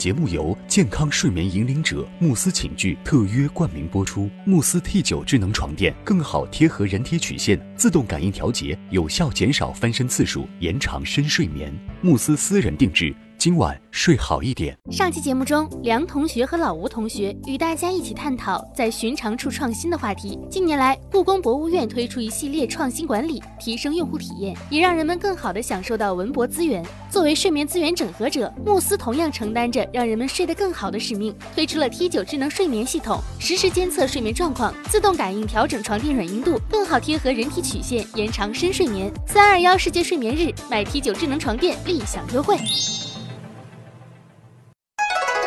节目由健康睡眠引领者慕斯寝具特约冠名播出。慕斯 T 九智能床垫更好贴合人体曲线，自动感应调节，有效减少翻身次数，延长深睡眠。慕斯私人定制。今晚睡好一点。上期节目中，梁同学和老吴同学与大家一起探讨在寻常处创新的话题。近年来，故宫博物院推出一系列创新管理，提升用户体验，也让人们更好地享受到文博资源。作为睡眠资源整合者，慕斯同样承担着让人们睡得更好的使命，推出了 T 九智能睡眠系统，实时监测睡眠状况，自动感应调整床垫软硬度，更好贴合人体曲线，延长深睡眠。三二幺世界睡眠日，买 T 九智能床垫立享优惠。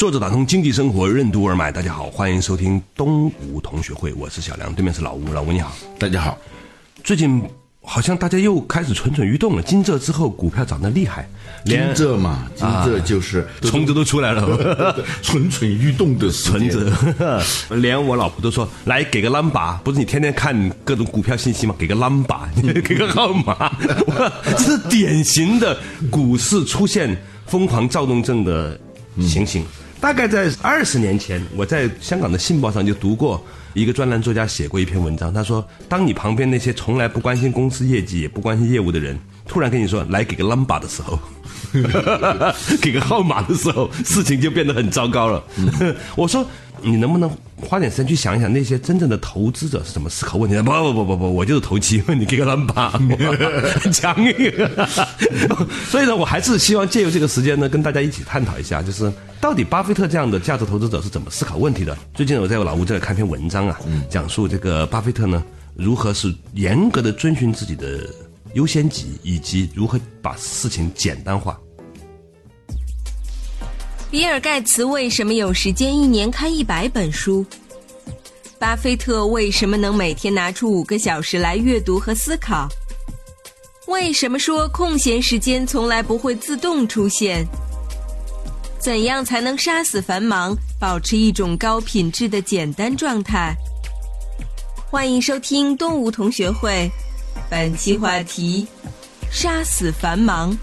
作者打通经济生活任督二脉，大家好，欢迎收听东吴同学会，我是小梁，对面是老吴，老吴你好，大家好。最近好像大家又开始蠢蠢欲动了，金浙之后股票涨得厉害，金浙嘛，金浙就是虫子都出来了，蠢蠢欲动的存 子，连我老婆都说来给个 number，不是你天天看各种股票信息吗？给个 number，给个号码，这是典型的股市出现疯狂躁动症的情形。大概在二十年前，我在香港的《信报》上就读过一个专栏作家写过一篇文章。他说：“当你旁边那些从来不关心公司业绩、也不关心业务的人，突然跟你说来给个 number 的时候，给个号码的时候，事情就变得很糟糕了。”我说。你能不能花点时间去想一想那些真正的投资者是怎么思考问题的？不不不不不，我就是投机，你给个 number，强硬。所以呢，我还是希望借由这个时间呢，跟大家一起探讨一下，就是到底巴菲特这样的价值投资者是怎么思考问题的。最近我在我老吴这里看篇文章啊，讲述这个巴菲特呢如何是严格的遵循自己的优先级，以及如何把事情简单化。比尔盖茨为什么有时间一年看一百本书？巴菲特为什么能每天拿出五个小时来阅读和思考？为什么说空闲时间从来不会自动出现？怎样才能杀死繁忙，保持一种高品质的简单状态？欢迎收听东吴同学会，本期话题：杀死繁忙。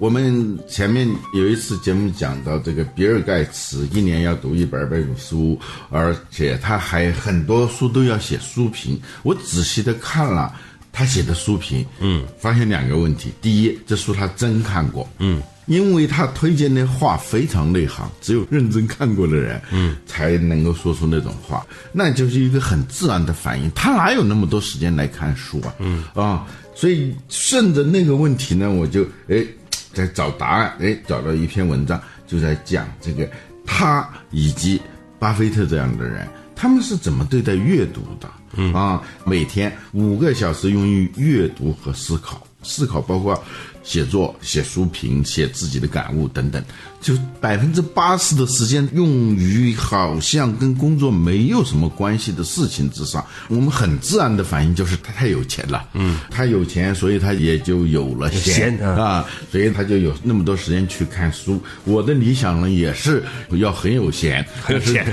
我们前面有一次节目讲到，这个比尔盖茨一年要读一百本书，而且他还很多书都要写书评。我仔细的看了他写的书评，嗯，发现两个问题：第一，这书他真看过，嗯，因为他推荐的话非常内行，只有认真看过的人，嗯，才能够说出那种话，那就是一个很自然的反应。他哪有那么多时间来看书啊？嗯啊，所以顺着那个问题呢，我就哎。在找答案，哎，找到一篇文章，就在讲这个他以及巴菲特这样的人，他们是怎么对待阅读的？嗯啊，每天五个小时用于阅读和思考，思考包括。写作、写书评、写自己的感悟等等，就百分之八十的时间用于好像跟工作没有什么关系的事情之上。我们很自然的反应就是他太有钱了，嗯，他有钱，所以他也就有了闲啊，所以他就有那么多时间去看书。我的理想呢，也是要很有闲，很有钱，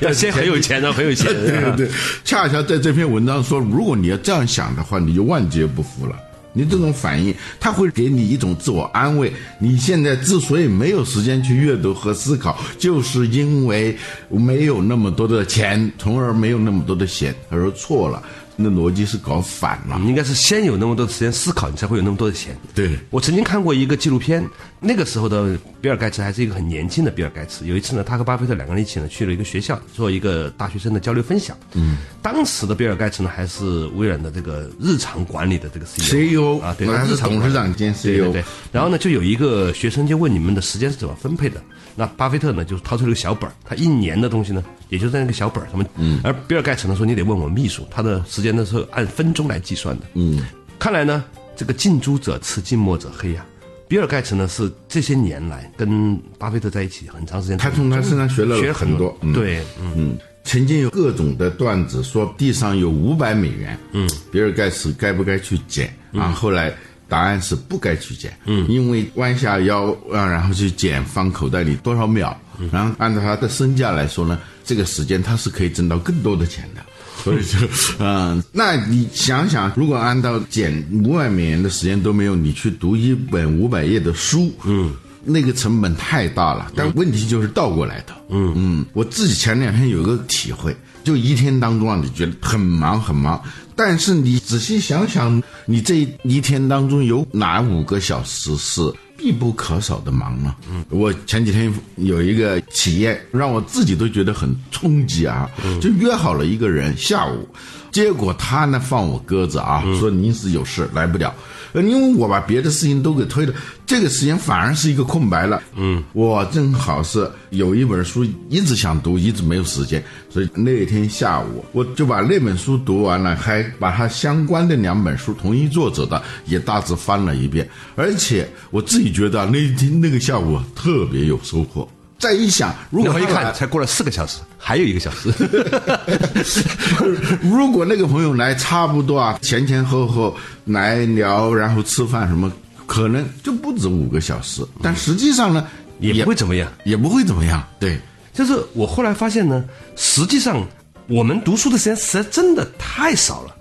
要 先很有钱，然后很有钱。对对对，恰恰在这篇文章说，如果你要这样想的话，你就万劫不复了。你这种反应，他会给你一种自我安慰。你现在之所以没有时间去阅读和思考，就是因为没有那么多的钱，从而没有那么多的钱。他说错了。那逻辑是搞反了，你应该是先有那么多的时间思考，你才会有那么多的钱。对我曾经看过一个纪录片，那个时候的比尔盖茨还是一个很年轻的比尔盖茨。有一次呢，他和巴菲特两个人一起呢去了一个学校，做一个大学生的交流分享。嗯，当时的比尔盖茨呢还是微软的这个日常管理的这个 CEO 啊，对，日常董事长兼 CEO。对对。然后呢，就有一个学生就问你们的时间是怎么分配的？那巴菲特呢就掏出了个小本儿，他一年的东西呢也就在那个小本儿上面。嗯。而比尔盖茨呢说你得问我秘书，他的时间。呢是按分钟来计算的。嗯，看来呢，这个近朱者赤，近墨者黑呀、比尔盖茨呢是这些年来跟巴菲特在一起很长时间，他从他身上学了学很多嗯。对，嗯。嗯，曾经有各种的段子说地上有五百美元，嗯，比尔盖茨该不该去捡啊？后来答案是不该去捡，嗯，因为弯下腰啊，然后去捡放口袋里多少秒，然后按照他的身价来说呢，这个时间他是可以挣到更多的钱的。所以就，嗯，那你想想，如果按照减五百美元的时间都没有，你去读一本五百页的书，嗯，那个成本太大了。但问题就是倒过来的，嗯。嗯，我自己前两天有个体会，就一天当中啊，你觉得很忙很忙，但是你仔细想想，你这一天当中有哪五个小时是必不可少的忙呢？嗯，我前几天有一个企业让我自己都觉得很冲击啊，就约好了一个人下午，结果他呢放我鸽子啊，说临时有事来不了。呃，因为我把别的事情都给推了，这个时间反而是一个空白了。嗯，我正好是有一本书一直想读，一直没有时间，所以那天下午我就把那本书读完了，还把它相关的两本书，同一作者的也大致翻了一遍，而且我自己觉得那天那个下午特别有收获。再一想，如果他来然后一看，才过了四个小时，还有一个小时。如果那个朋友来，差不多啊，前前后后来聊，然后吃饭什么，可能就不止五个小时。但实际上呢，也不会怎么样，也不会怎么样。对，就是我后来发现呢，实际上我们读书的时间实在真的太少了，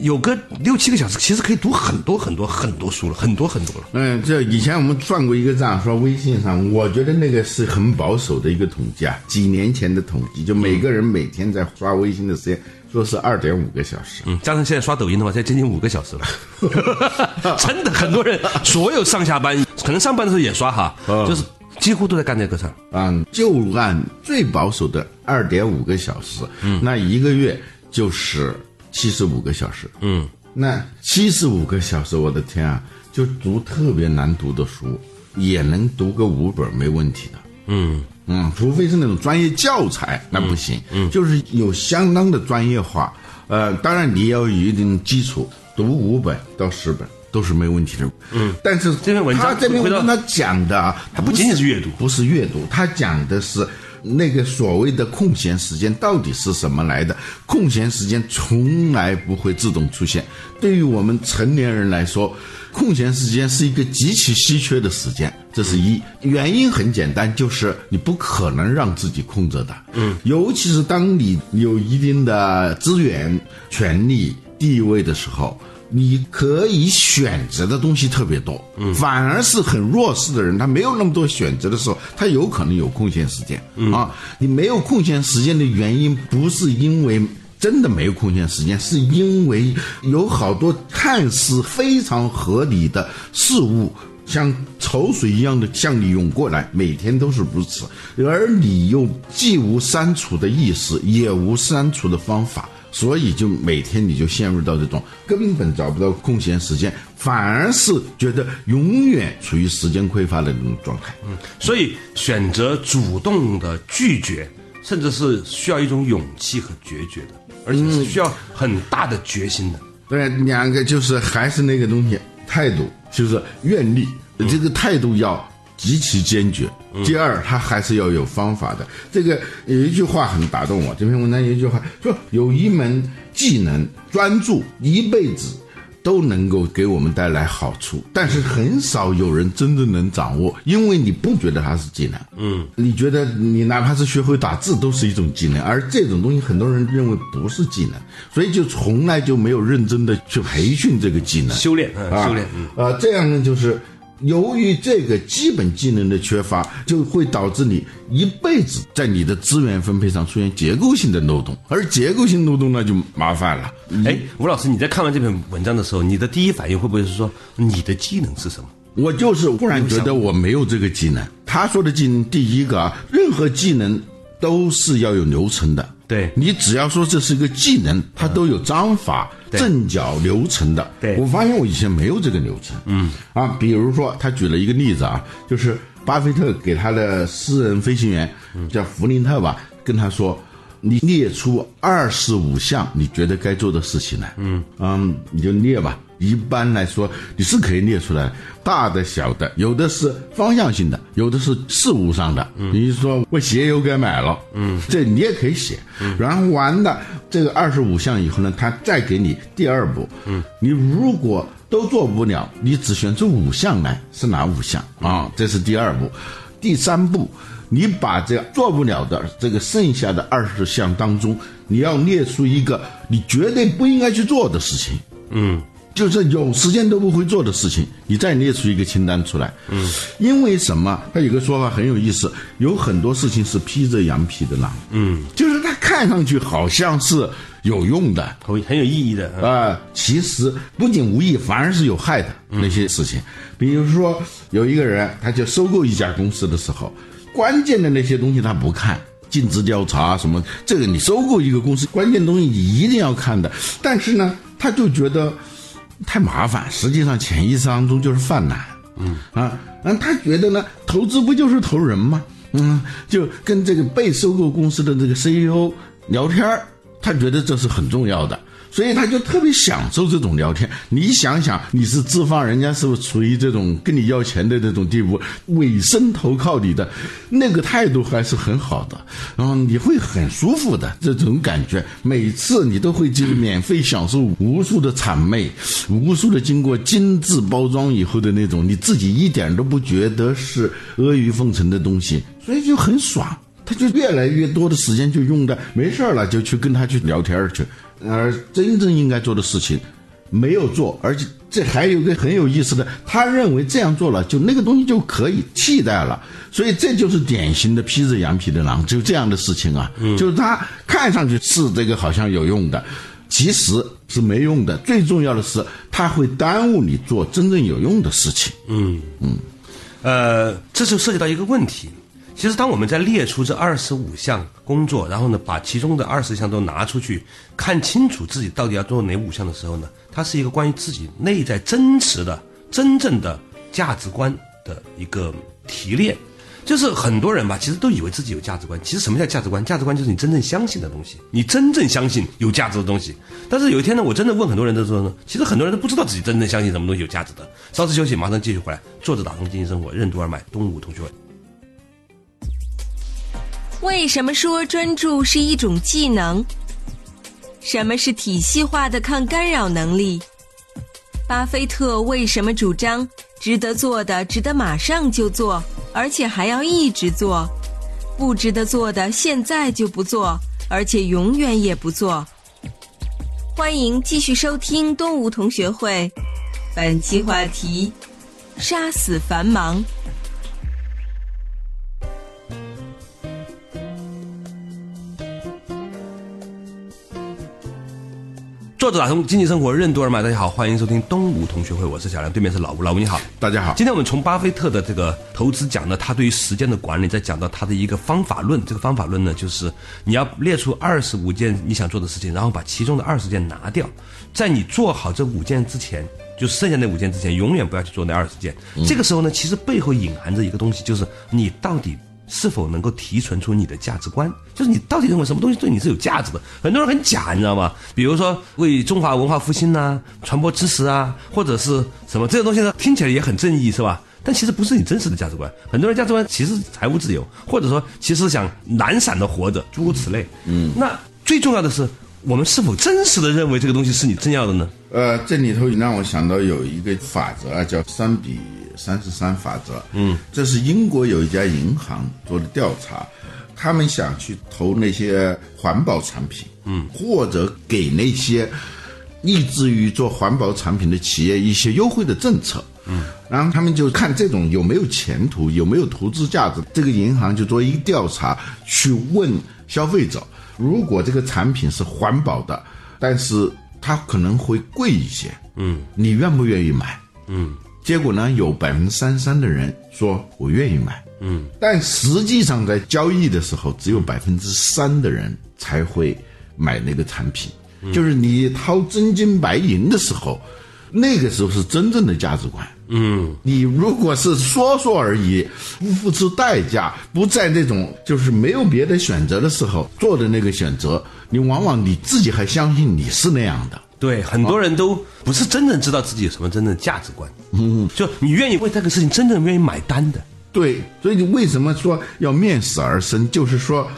有个六七个小时，其实可以读很多很多很多书了，很多很多了。嗯，这以前我们算过一个账，说微信上，我觉得那个是很保守的一个统计啊，几年前的统计，就每个人每天在刷微信的时间，说是二点五个小时。嗯，加上现在刷抖音的话，现在接近五个小时了。真的，很多人所有上下班，可能上班的时候也刷哈，就是几乎都在干这个事儿。嗯，就按最保守的二点五个小时，嗯，那一个月就是七十五个小时，嗯，那七十五个小时，我的天啊，就读特别难读的书，也能读个五本没问题的，嗯。嗯，除非是那种专业教材，那不行，嗯，就是有相当的专业化，呃，当然你要有一定基础，读五本到十本都是没问题的，嗯，但是这篇文章他这篇文章他讲的啊，它不仅仅是阅读不是阅读，他讲的是那个所谓的空闲时间到底是什么来的？空闲时间从来不会自动出现。对于我们成年人来说，空闲时间是一个极其稀缺的时间，这是一。原因很简单，就是你不可能让自己空着的。嗯，尤其是当你有一定的资源、权利、地位的时候。你可以选择的东西特别多，嗯反而是很弱势的人，他没有那么多选择的时候，他有可能有空闲时间、嗯啊。你没有空闲时间的原因，不是因为真的没有空闲时间，是因为有好多看似非常合理的事物。像潮水一样的向你涌过来，每天都是如此，而你又既无删除的意识，也无删除的方法，所以就每天你就陷入到这种根本找不到空闲时间，反而是觉得永远处于时间匮乏的那种状态。嗯所以选择主动的拒绝，甚至是需要一种勇气和决绝的，而且是需要很大的决心的。对，两个就是还是那个东西，态度就是愿力，这个态度要极其坚决。第二，他还是要有方法的。这个有一句话很打动我，这篇文章有一句话说，有一门技能专注一辈子。都能够给我们带来好处，但是很少有人真正能掌握，因为你不觉得它是技能，嗯，你觉得你哪怕是学会打字都是一种技能，而这种东西很多人认为不是技能，所以就从来就没有认真的去培训这个技能，修炼，修炼，嗯，啊，这样呢就是。由于这个基本技能的缺乏，就会导致你一辈子在你的资源分配上出现结构性的漏洞，而结构性漏洞那就麻烦了。哎，吴老师，你在看完这篇文章的时候，你的第一反应会不会是说你的技能是什么？我就是忽然觉得我没有这个技能。他说的技能，第一个啊，任何技能都是要有流程的。对你只要说这是一个技能，它都有章法、对正脚流程的。对我发现我以前没有这个流程。嗯啊，比如说他举了一个例子啊，就是巴菲特给他的私人飞行员叫弗林特吧，跟他说。你列出二十五项你觉得该做的事情来，嗯嗯，你就列吧。一般来说你是可以列出来，大的、小的，有的是方向性的，有的是事物上的。嗯比如说我鞋油该买了，嗯，这你也可以写。然后完了这个二十五项以后呢，他再给你第二步，嗯，你如果都做不了，你只选出五项来，是哪五项啊？这是第二步，第三步。你把这做不了的这个剩下的二十项当中，你要列出一个你绝对不应该去做的事情，嗯，就是有时间都不会做的事情，你再列出一个清单出来，嗯，因为什么？他有个说法很有意思，有很多事情是披着羊皮的狼，嗯，就是他看上去好像是有用的，很很有意义的啊、其实不仅无益，反而是有害的那些事情。比如说，有一个人他就收购一家公司的时候，关键的那些东西他不看。尽职调查什么，这个你收购一个公司，关键东西你一定要看的。但是呢，他就觉得太麻烦，实际上潜意识当中就是犯懒。嗯啊，那他觉得呢，投资不就是投人吗？嗯，就跟这个被收购公司的这个 CEO 聊天儿他觉得这是很重要的，所以他就特别享受这种聊天。你想想，你是资方，人家是不是处于这种跟你要钱的这种地步，委身投靠你的那个态度还是很好的，然后你会很舒服的这种感觉。每次你都会去免费享受无数的谄媚，无数的经过精致包装以后的那种，你自己一点都不觉得是阿谀奉承的东西，所以就很爽。他就越来越多的时间就用在没事了就去跟他去聊天去，而真正应该做的事情没有做，而且这还有一个很有意思的，他认为这样做了就那个东西就可以替代了，所以这就是典型的披着羊皮的狼，就这样的事情啊，就是他看上去是这个好像有用的。其实是没用的，最重要的是，他会耽误你做真正有用的事情。嗯嗯呃，这就涉及到一个问题。其实，当我们在列出这二十五项工作，然后呢，把其中的二十项都拿出去，看清楚自己到底要做哪五项的时候呢，它是一个关于自己内在真实的、真正的价值观的一个提炼。就是很多人吧，其实都以为自己有价值观。其实什么叫价值观？价值观就是你真正相信的东西，你真正相信有价值的东西。但是有一天呢，我真的问很多人的时候呢，其实很多人都不知道自己真正相信什么东西有价值的。稍事休息，马上继续回来。坐着打通经济生活，任督二脉，东吴同学会。为什么说专注是一种技能？什么是体系化的抗干扰能力？巴菲特为什么主张值得做的值得马上就做，而且还要一直做；不值得做的现在就不做，而且永远也不做？欢迎继续收听东吴同学会，本期话题：杀死繁忙。作者打通经济生活任督二脉，大家好，欢迎收听东吴同学会，我是小梁，对面是老吴，老吴你好。大家好，今天我们从巴菲特的这个投资讲呢，他对于时间的管理，再讲到他的一个方法论。这个方法论呢，就是你要列出二十五件你想做的事情，然后把其中的二十件拿掉，在你做好这五件之前，就剩下那五件之前，永远不要去做那二十件。这个时候呢，其实背后隐含着一个东西，就是你到底。是否能够提纯出你的价值观？就是你到底认为什么东西对你是有价值的？很多人很假，你知道吗？比如说为中华文化复兴呐、传播知识啊，或者是什么这些东西呢，听起来也很正义，是吧？但其实不是你真实的价值观。很多人价值观其实财务自由，或者说其实想懒散的活着，诸如此类。嗯，那最重要的是，我们是否真实的认为这个东西是你真要的呢？呃，这里头你让我想到有一个法则啊，叫三比三十三法则。嗯，这是英国有一家银行做的调查，他们想去投那些环保产品，嗯，或者给那些立志于做环保产品的企业一些优惠的政策。嗯，然后他们就看这种有没有前途，有没有投资价值。这个银行就做一个调查，去问消费者，如果这个产品是环保的，但是它可能会贵一些，嗯，你愿不愿意买？嗯，结果呢，有百分之三十三的人说我愿意买，嗯，但实际上在交易的时候，只有百分之三的人才会买那个产品，就是你掏真金白银的时候，那个时候是真正的价值观。嗯，你如果是说说而已，不付出代价，不在那种就是没有别的选择的时候做的那个选择，你往往你自己还相信你是那样的。对，很多人都不是真正知道自己有什么真正的价值观。嗯，就你愿意为这个事情真正愿意买单的。对，所以你为什么说要面死而生？就是说，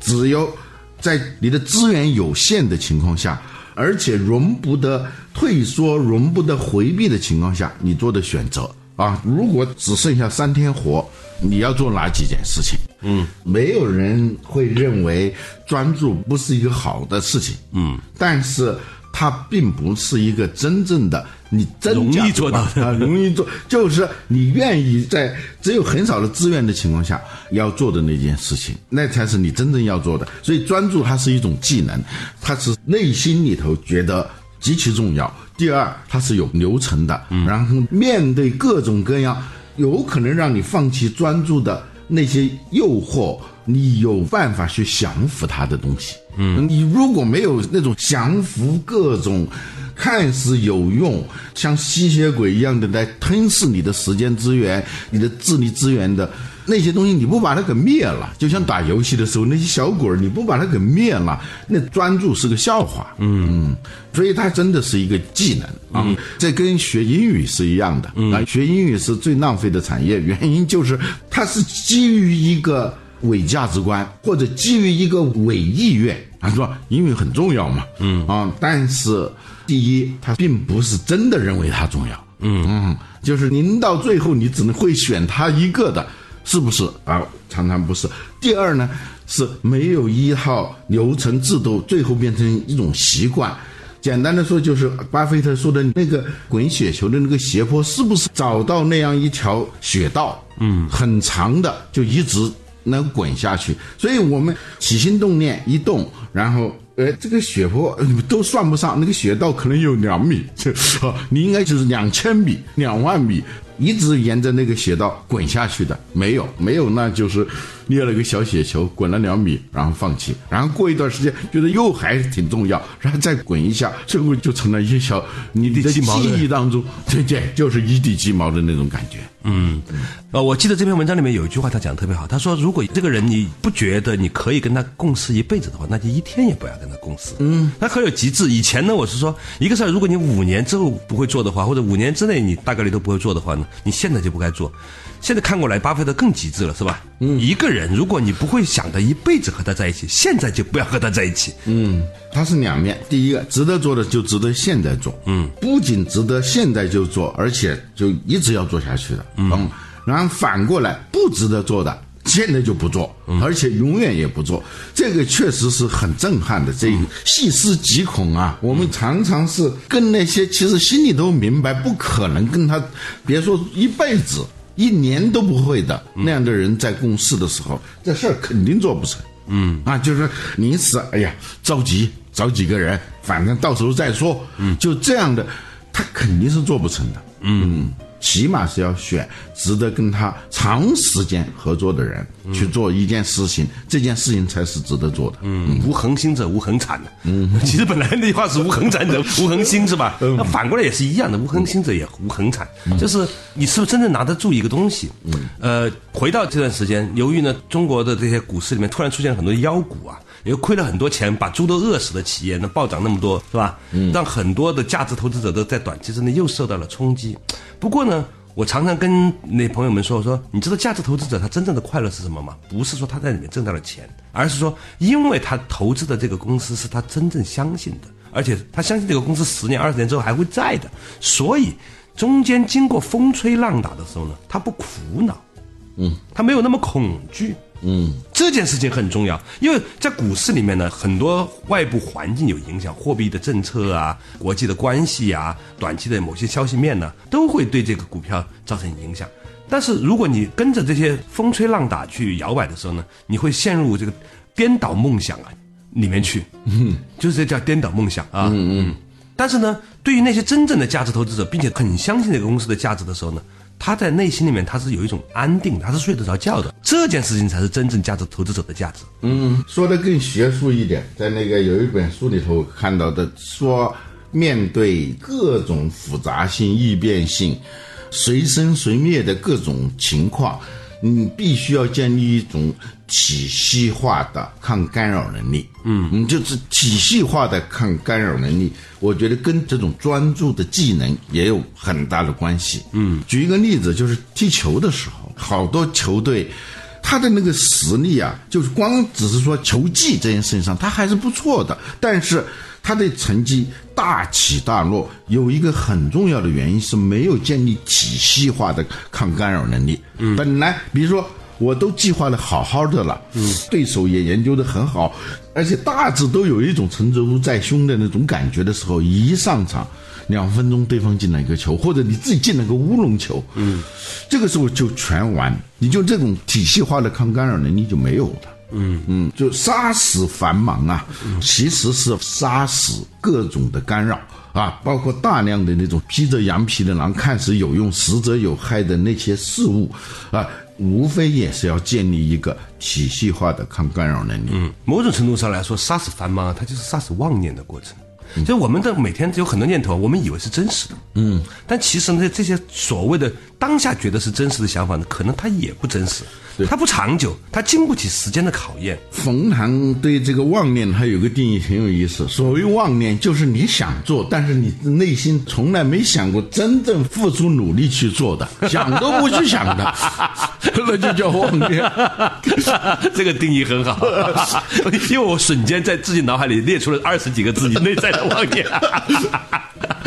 只有在你的资源有限的情况下，而且容不得退缩、容不得回避的情况下，你做的选择啊。如果只剩下三天活，你要做哪几件事情？嗯，没有人会认为专注不是一个好的事情。嗯，但是。它并不是一个真正的你真容易做到的啊，容易做，就是你愿意在只有很少的资源的情况下要做的那件事情，那才是你真正要做的。所以专注它是一种技能，它是内心里头觉得极其重要。第二，它是有流程的，然后面对各种各样有可能让你放弃专注的那些诱惑。你有办法去降服它的东西，嗯，你如果没有那种降服各种看似有用、像吸血鬼一样的来吞噬你的时间资源、你的智力资源的那些东西，你不把它给灭了，就像打游戏的时候那些小鬼儿，你不把它给灭了，那专注是个笑话，嗯，所以它真的是一个技能啊，这跟学英语是一样的。啊，学英语是最浪费的产业，原因就是它是基于一个。伪价值观，或者基于一个伪意愿，他说英语很重要嘛，嗯啊，但是第一，他并不是真的认为它重要，嗯嗯，就是您到最后你只能会选他一个的，是不是啊？常常不是。第二呢，是没有一套流程制度，最后变成一种习惯。简单的说，就是巴菲特说的那个滚雪球的那个斜坡，是不是找到那样一条雪道？嗯，很长的，就一直。能滚下去，所以我们起心动念一动，然后，呃，这个血泊都算不上，那个雪道可能有两米，哦，你应该就是两千米、两万米。一直沿着那个雪道滚下去的没有，没有，那就是捏了个小雪球，滚了两米，然后放弃，然后过一段时间觉得又还挺重要，然后再滚一下，最后就成了一小你的记忆当中，对对，就是一地鸡毛的那种感觉。嗯，呃，我记得这篇文章里面有一句话，他讲的特别好，他说如果这个人你不觉得你可以跟他共事一辈子的话，那就一天也不要跟他共事。嗯，他很有极致。以前呢，我是说一个事儿，如果你五年之后不会做的话，或者五年之内你大概率都不会做的话呢？你现在就不该做，现在看过来，巴菲特更极致了，是吧？嗯，一个人如果你不会想着一辈子和他在一起，现在就不要和他在一起。嗯，他是两面，第一个值得做的就值得现在做，嗯，不仅值得现在就做，而且就一直要做下去的，嗯，然后反过来不值得做的。现在就不做，而且永远也不做，这个确实是很震撼的。这个细思极恐啊！我们常常是跟那些其实心里都明白不可能跟他，别说一辈子、一年都不会的那样的人在共事的时候，这事儿肯定做不成。嗯啊，就是临时，哎呀，着急找几个人，反正到时候再说。嗯，就这样的，他肯定是做不成的。嗯。起码是要选值得跟他长时间合作的人去做一件事情，这件事情才是值得做的。嗯，无恒心者无恒产的。嗯，其实本来那句话是无恒产者无恒心是吧？那反过来也是一样的，无恒心者也无恒产。就是你是不是真正拿得住一个东西？嗯，呃，回到这段时间，由于呢中国的这些股市里面突然出现了很多妖股啊。又亏了很多钱，把猪都饿死的企业，那暴涨那么多，是吧？嗯，让很多的价值投资者都在短期之内又受到了冲击。不过呢，我常常跟那朋友们说，我说你知道价值投资者他真正的快乐是什么吗？不是说他在里面挣到了钱，而是说因为他投资的这个公司是他真正相信的，而且他相信这个公司十年、二十年之后还会在的，所以中间经过风吹浪打的时候呢，他不苦恼，嗯，他没有那么恐惧。嗯，这件事情很重要，因为在股市里面呢，很多外部环境有影响，货币的政策啊，国际的关系啊，短期的某些消息面呢，都会对这个股票造成影响。但是如果你跟着这些风吹浪打去摇摆的时候呢，你会陷入这个颠倒梦想啊里面去，嗯，就是这叫颠倒梦想啊。嗯嗯。但是呢，对于那些真正的价值投资者，并且很相信这个公司的价值的时候呢？他在内心里面，他是有一种安定，他是睡得着觉的。这件事情才是真正价值投资者的价值。嗯，说的更学术一点，在那个有一本书里头看到的，说面对各种复杂性、异变性、随生随灭的各种情况，你必须要建立一种体系化的抗干扰能力。嗯，你就是体系化的抗干扰能力，我觉得跟这种专注的技能也有很大的关系。嗯，举一个例子，就是踢球的时候，好多球队。他的那个实力啊，就是光只是说球技这件事情上，他还是不错的。但是他的成绩大起大落，有一个很重要的原因是没有建立体系化的抗干扰能力。嗯，本来比如说我都计划的好好的了，嗯，对手也研究的很好，而且大致都有一种成责如在胸的那种感觉的时候，一上场。两分钟对方进了一个球，或者你自己进了个乌龙球，嗯，这个时候就全完，你就这种体系化的抗干扰能力就没有了，嗯嗯，就杀死繁忙啊，其实是杀死各种的干扰啊，包括大量的那种披着羊皮的狼，看似有用实则有害的那些事物啊，无非也是要建立一个体系化的抗干扰能力。嗯，某种程度上来说，杀死繁忙，它就是杀死妄念的过程。所以我们的每天有很多念头，我们以为是真实的，嗯，但其实呢，这些所谓的当下觉得是真实的想法呢，可能它也不真实。它不长久，它经不起时间的考验。冯唐对这个妄念，他有个定义很有意思。所谓妄念，就是你想做，但是你内心从来没想过真正付出努力去做的，想都不去想的，那就叫妄念。这个定义很好，因为我瞬间在自己脑海里列出了二十几个自己内在的妄念。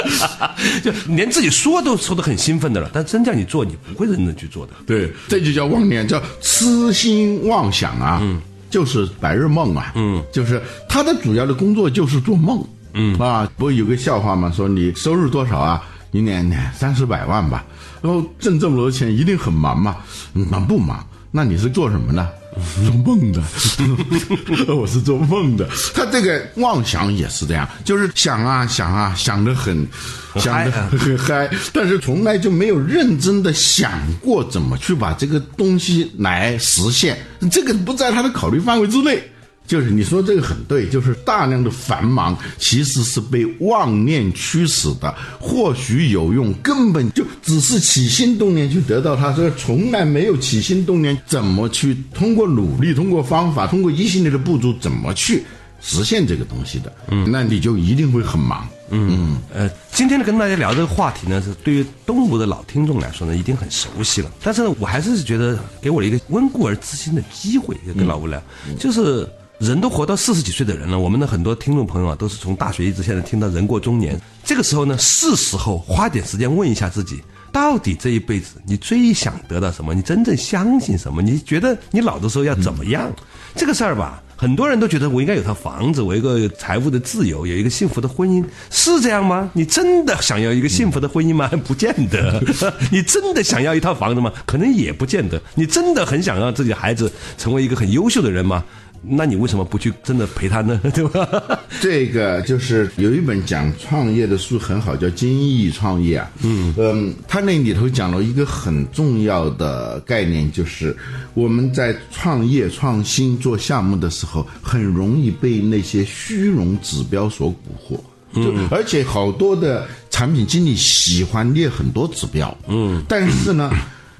就连自己说都说的很兴奋的了，但真叫你做，你不会认真去做的。对，这就叫妄念，叫痴心妄想啊，嗯，就是白日梦啊，嗯，就是他的主要的工作就是做梦，嗯啊，不有个笑话吗？说你收入多少啊？一年年三四百万吧，然后挣这么多钱，一定很忙嘛？忙不忙？那你是做什么的？做梦的，我是做梦的。他这个妄想也是这样，就是想啊想啊，想得很，想得很嗨，但是从来就没有认真的想过怎么去把这个东西来实现，这个不在他的考虑范围之内。就是你说这个很对，就是大量的繁忙其实是被妄念驱使的，或许有用，根本就只是起心动念去得到它，这从来没有起心动念怎么去通过努力、通过方法、通过一系列的步骤怎么去实现这个东西的，嗯，那你就一定会很忙，嗯。呃，今天呢跟大家聊这个话题呢，是对于东吴的老听众来说呢，一定很熟悉了，但是呢，我还是觉得给我了一个温故而知新的机会，跟老吴聊，就是。人都活到四十几岁的人了，我们的很多听众朋友啊，都是从大学一直现在听到人过中年。这个时候呢，是时候花点时间问一下自己，到底这一辈子你最想得到什么？你真正相信什么？你觉得你老的时候要怎么样？这个事儿吧，很多人都觉得我应该有套房子，我一个财务的自由，有一个幸福的婚姻，是这样吗？你真的想要一个幸福的婚姻吗？不见得。你真的想要一套房子吗？可能也不见得。你真的很想让自己孩子成为一个很优秀的人吗？那你为什么不去真的陪他呢？对吧？这个就是有一本讲创业的书很好，叫《精益创业》啊。嗯嗯，他那里头讲了一个很重要的概念，就是我们在创业创新做项目的时候，很容易被那些虚荣指标所蛊惑。嗯，而且好多的产品经理喜欢列很多指标。嗯，但是呢。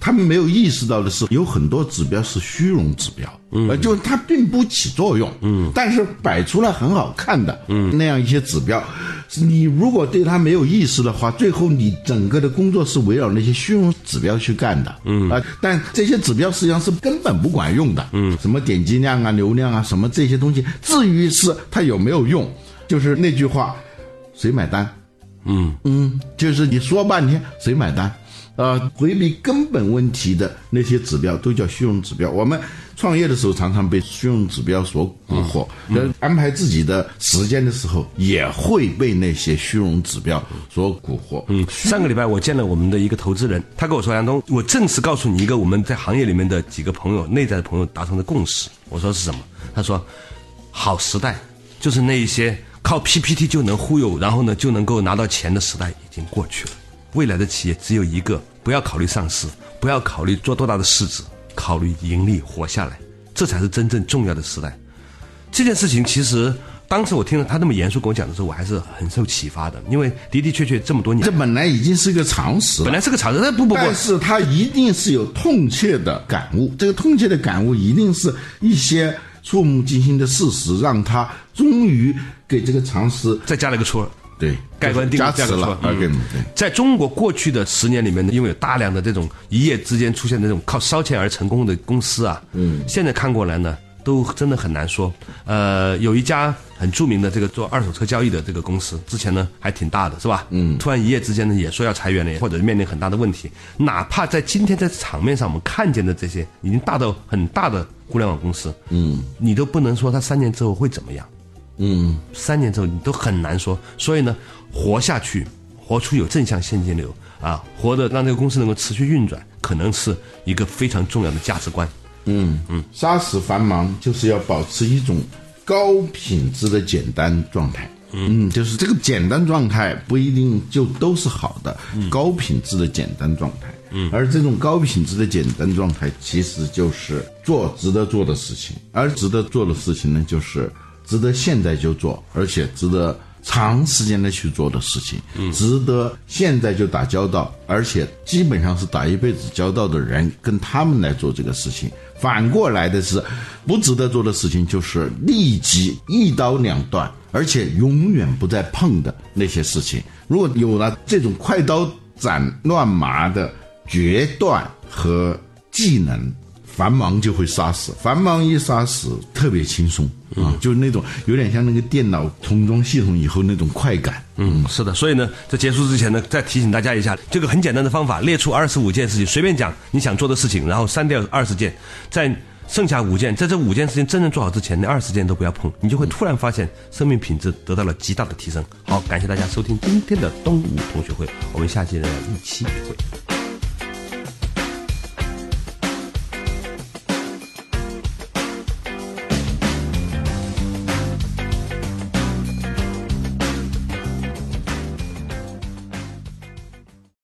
他们没有意识到的是，有很多指标是虚荣指标，呃，就是它并不起作用，嗯，但是摆出来很好看的，嗯，那样一些指标，你如果对它没有意识的话，最后你整个的工作是围绕那些虚荣指标去干的，嗯。啊，但这些指标实际上是根本不管用的，嗯，什么点击量啊、流量啊，什么这些东西，至于是它有没有用，就是那句话，谁买单？嗯。嗯，就是你说半天，谁买单？呃，回避根本问题的那些指标都叫虚荣指标。我们创业的时候常常被虚荣指标所蛊惑，安排自己的时间的时候也会被那些虚荣指标所蛊惑。嗯，上个礼拜我见了我们的一个投资人，他跟我说：“杨东，我正式告诉你一个我们在行业里面的几个朋友、内在的朋友达成的共识。”我说是什么？他说：“好时代就是那一些靠 PPT 就能忽悠，然后呢就能够拿到钱的时代已经过去了。”未来的企业只有一个，不要考虑上市，不要考虑做多大的市值，考虑盈利活下来，这才是真正重要的时代。这件事情其实当时我听了他那么严肃跟我讲的时候，我还是很受启发的，因为的的确确这么多年这，本来已经是一个常识，本来是个常识，但不不不但，是他一定是有痛切的感悟，这个痛切的感悟一定是一些触目惊心的事实，让他终于给这个常识再加了一个戳儿。对盖棺定加持价格说，了而给对。在中国过去的十年里面呢，因为有大量的这种一夜之间出现的这种靠烧钱而成功的公司啊，嗯，现在看过来呢，都真的很难说。呃，有一家很著名的这个做二手车交易的这个公司，之前呢还挺大的，是吧？嗯，突然一夜之间呢也说要裁员了，或者面临很大的问题。哪怕在今天在场面上我们看见的这些已经大到很大的互联网公司，嗯，你都不能说它三年之后会怎么样。嗯，三年之后你都很难说。所以呢，活下去，活出有正向现金流啊，活得让这个公司能够持续运转，可能是一个非常重要的价值观。嗯嗯，杀死繁忙就是要保持一种高品质的简单状态。嗯，就是这个简单状态不一定就都是好的，高品质的简单状态。嗯，而这种高品质的简单状态，其实就是做值得做的事情，而值得做的事情呢，就是值得现在就做，而且值得长时间的去做的事情，值得现在就打交道，而且基本上是打一辈子交道的人，跟他们来做这个事情。反过来的是，不值得做的事情，就是立即一刀两断，而且永远不再碰的那些事情。如果有了这种快刀斩乱麻的决断和技能，繁忙就会杀死。繁忙一杀死，特别轻松啊，就是那种有点像那个电脑重装系统以后那种快感。嗯，是的，所以呢，在结束之前呢，再提醒大家一下，这个很简单的方法，列出二十五件事情，随便讲你想做的事情，然后删掉二十件，在剩下五件，在这五件事情真正做好之前，那二十件都不要碰，你就会突然发现生命品质得到了极大的提升。好，感谢大家收听今天的东吴同学会，我们下期再一期一会。